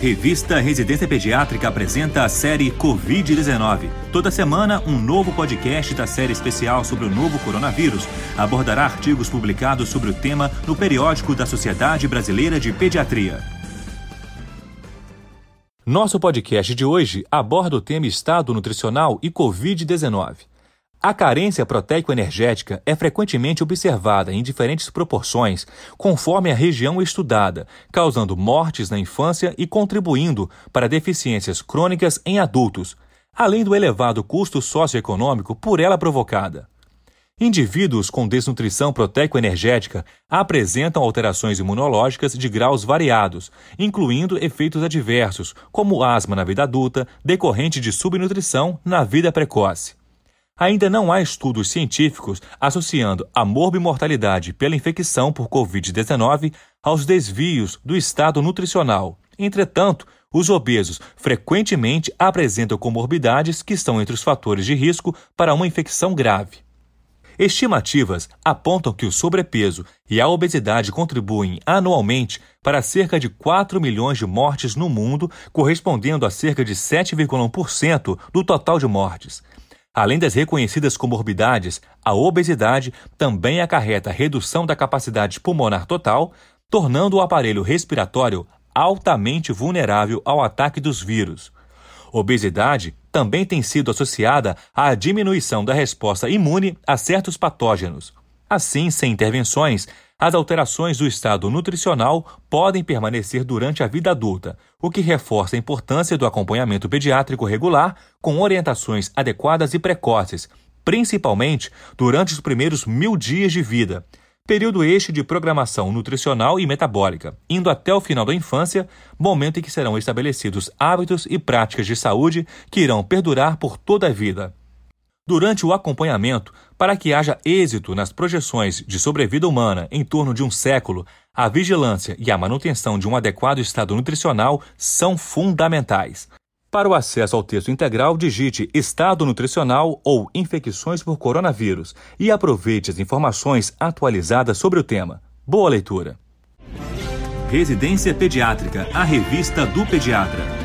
Revista Residência Pediátrica apresenta a série Covid-19. Toda semana, um novo podcast da série especial sobre o novo coronavírus abordará artigos publicados sobre o tema no periódico da Sociedade Brasileira de Pediatria. Nosso podcast de hoje aborda o tema estado nutricional e Covid-19. A carência proteico-energética é frequentemente observada em diferentes proporções, conforme a região estudada, causando mortes na infância e contribuindo para deficiências crônicas em adultos, além do elevado custo socioeconômico por ela provocada. Indivíduos com desnutrição proteico-energética apresentam alterações imunológicas de graus variados, incluindo efeitos adversos, como asma na vida adulta, decorrente de subnutrição na vida precoce. Ainda não há estudos científicos associando a morbimortalidade pela infecção por Covid-19 aos desvios do estado nutricional. Entretanto, os obesos frequentemente apresentam comorbidades que estão entre os fatores de risco para uma infecção grave. Estimativas apontam que o sobrepeso e a obesidade contribuem anualmente para cerca de 4 milhões de mortes no mundo, correspondendo a cerca de 7,1% do total de mortes. Além das reconhecidas comorbidades, a obesidade também acarreta redução da capacidade pulmonar total, tornando o aparelho respiratório altamente vulnerável ao ataque dos vírus. Obesidade também tem sido associada à diminuição da resposta imune a certos patógenos. Assim, sem intervenções, as alterações do estado nutricional podem permanecer durante a vida adulta, o que reforça a importância do acompanhamento pediátrico regular com orientações adequadas e precoces, principalmente durante os primeiros mil dias de vida, período este de programação nutricional e metabólica, indo até o final da infância, momento em que serão estabelecidos hábitos e práticas de saúde que irão perdurar por toda a vida. Durante o acompanhamento, para que haja êxito nas projeções de sobrevida humana em torno de um século, a vigilância e a manutenção de um adequado estado nutricional são fundamentais. Para o acesso ao texto integral, digite Estado Nutricional ou Infecções por Coronavírus e aproveite as informações atualizadas sobre o tema. Boa leitura! Residência Pediátrica, a revista do pediatra.